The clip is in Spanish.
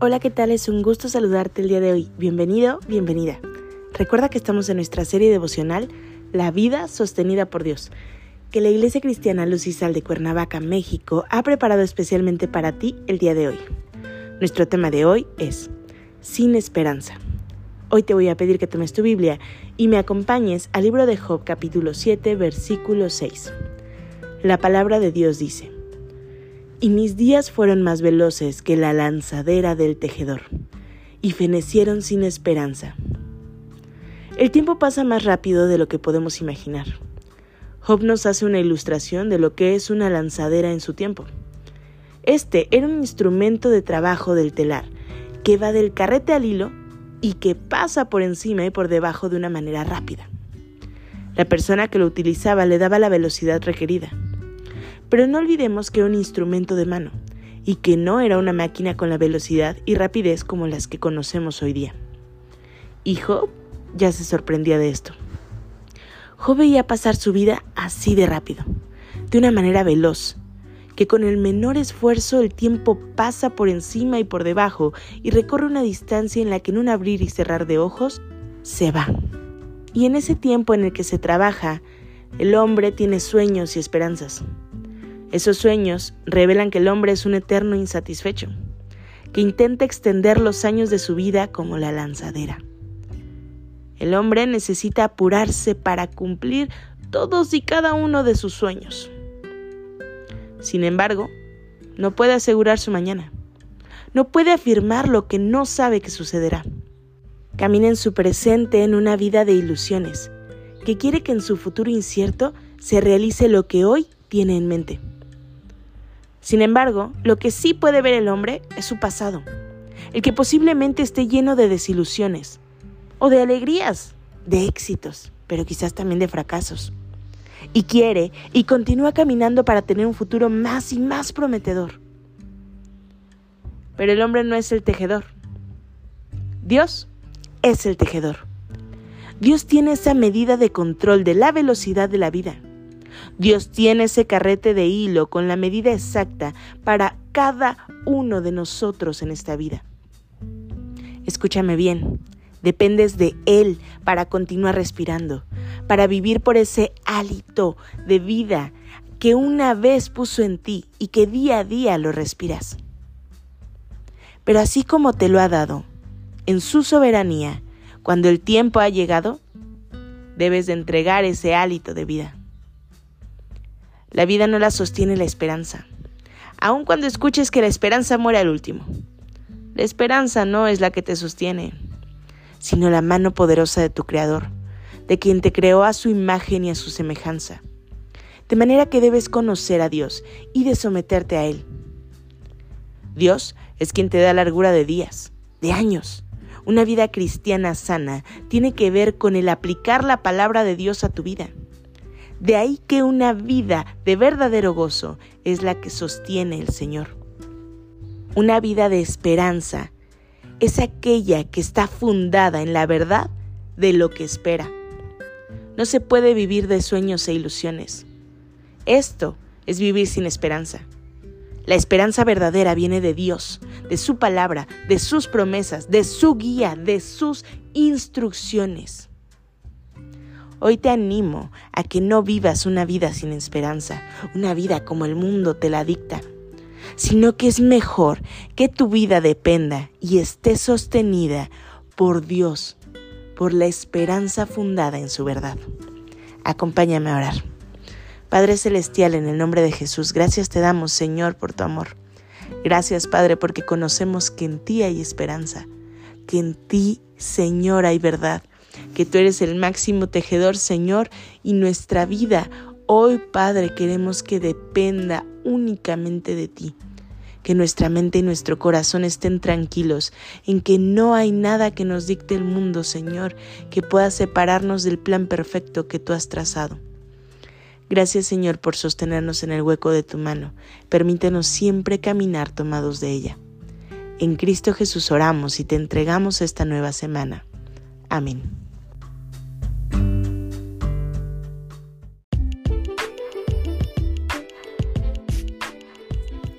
Hola, ¿qué tal? Es un gusto saludarte el día de hoy. Bienvenido, bienvenida. Recuerda que estamos en nuestra serie devocional La vida sostenida por Dios, que la Iglesia Cristiana Luz y Sal de Cuernavaca, México, ha preparado especialmente para ti el día de hoy. Nuestro tema de hoy es Sin esperanza. Hoy te voy a pedir que tomes tu Biblia y me acompañes al libro de Job capítulo 7 versículo 6. La palabra de Dios dice, y mis días fueron más veloces que la lanzadera del tejedor, y fenecieron sin esperanza. El tiempo pasa más rápido de lo que podemos imaginar. Job nos hace una ilustración de lo que es una lanzadera en su tiempo. Este era un instrumento de trabajo del telar, que va del carrete al hilo y que pasa por encima y por debajo de una manera rápida. La persona que lo utilizaba le daba la velocidad requerida. Pero no olvidemos que era un instrumento de mano y que no era una máquina con la velocidad y rapidez como las que conocemos hoy día. Y Job ya se sorprendía de esto. Job veía pasar su vida así de rápido, de una manera veloz, que con el menor esfuerzo el tiempo pasa por encima y por debajo y recorre una distancia en la que en un abrir y cerrar de ojos se va. Y en ese tiempo en el que se trabaja, el hombre tiene sueños y esperanzas. Esos sueños revelan que el hombre es un eterno insatisfecho, que intenta extender los años de su vida como la lanzadera. El hombre necesita apurarse para cumplir todos y cada uno de sus sueños. Sin embargo, no puede asegurar su mañana. No puede afirmar lo que no sabe que sucederá. Camina en su presente en una vida de ilusiones, que quiere que en su futuro incierto se realice lo que hoy tiene en mente. Sin embargo, lo que sí puede ver el hombre es su pasado, el que posiblemente esté lleno de desilusiones, o de alegrías, de éxitos, pero quizás también de fracasos. Y quiere y continúa caminando para tener un futuro más y más prometedor. Pero el hombre no es el tejedor. Dios es el tejedor. Dios tiene esa medida de control de la velocidad de la vida. Dios tiene ese carrete de hilo con la medida exacta para cada uno de nosotros en esta vida. Escúchame bien, dependes de Él para continuar respirando, para vivir por ese hálito de vida que una vez puso en ti y que día a día lo respiras. Pero así como te lo ha dado, en su soberanía, cuando el tiempo ha llegado, debes de entregar ese hálito de vida. La vida no la sostiene la esperanza, aun cuando escuches que la esperanza muere al último. La esperanza no es la que te sostiene, sino la mano poderosa de tu Creador, de quien te creó a su imagen y a su semejanza. De manera que debes conocer a Dios y de someterte a Él. Dios es quien te da largura de días, de años. Una vida cristiana sana tiene que ver con el aplicar la palabra de Dios a tu vida. De ahí que una vida de verdadero gozo es la que sostiene el Señor. Una vida de esperanza es aquella que está fundada en la verdad de lo que espera. No se puede vivir de sueños e ilusiones. Esto es vivir sin esperanza. La esperanza verdadera viene de Dios, de su palabra, de sus promesas, de su guía, de sus instrucciones. Hoy te animo a que no vivas una vida sin esperanza, una vida como el mundo te la dicta, sino que es mejor que tu vida dependa y esté sostenida por Dios, por la esperanza fundada en su verdad. Acompáñame a orar. Padre Celestial, en el nombre de Jesús, gracias te damos, Señor, por tu amor. Gracias, Padre, porque conocemos que en ti hay esperanza, que en ti, Señor, hay verdad que tú eres el máximo tejedor, Señor, y nuestra vida hoy, Padre, queremos que dependa únicamente de ti. que nuestra mente y nuestro corazón estén tranquilos, en que no hay nada que nos dicte el mundo, Señor, que pueda separarnos del plan perfecto que tú has trazado. Gracias Señor por sostenernos en el hueco de tu mano. Permítenos siempre caminar tomados de ella. En Cristo Jesús oramos y te entregamos esta nueva semana. Amén.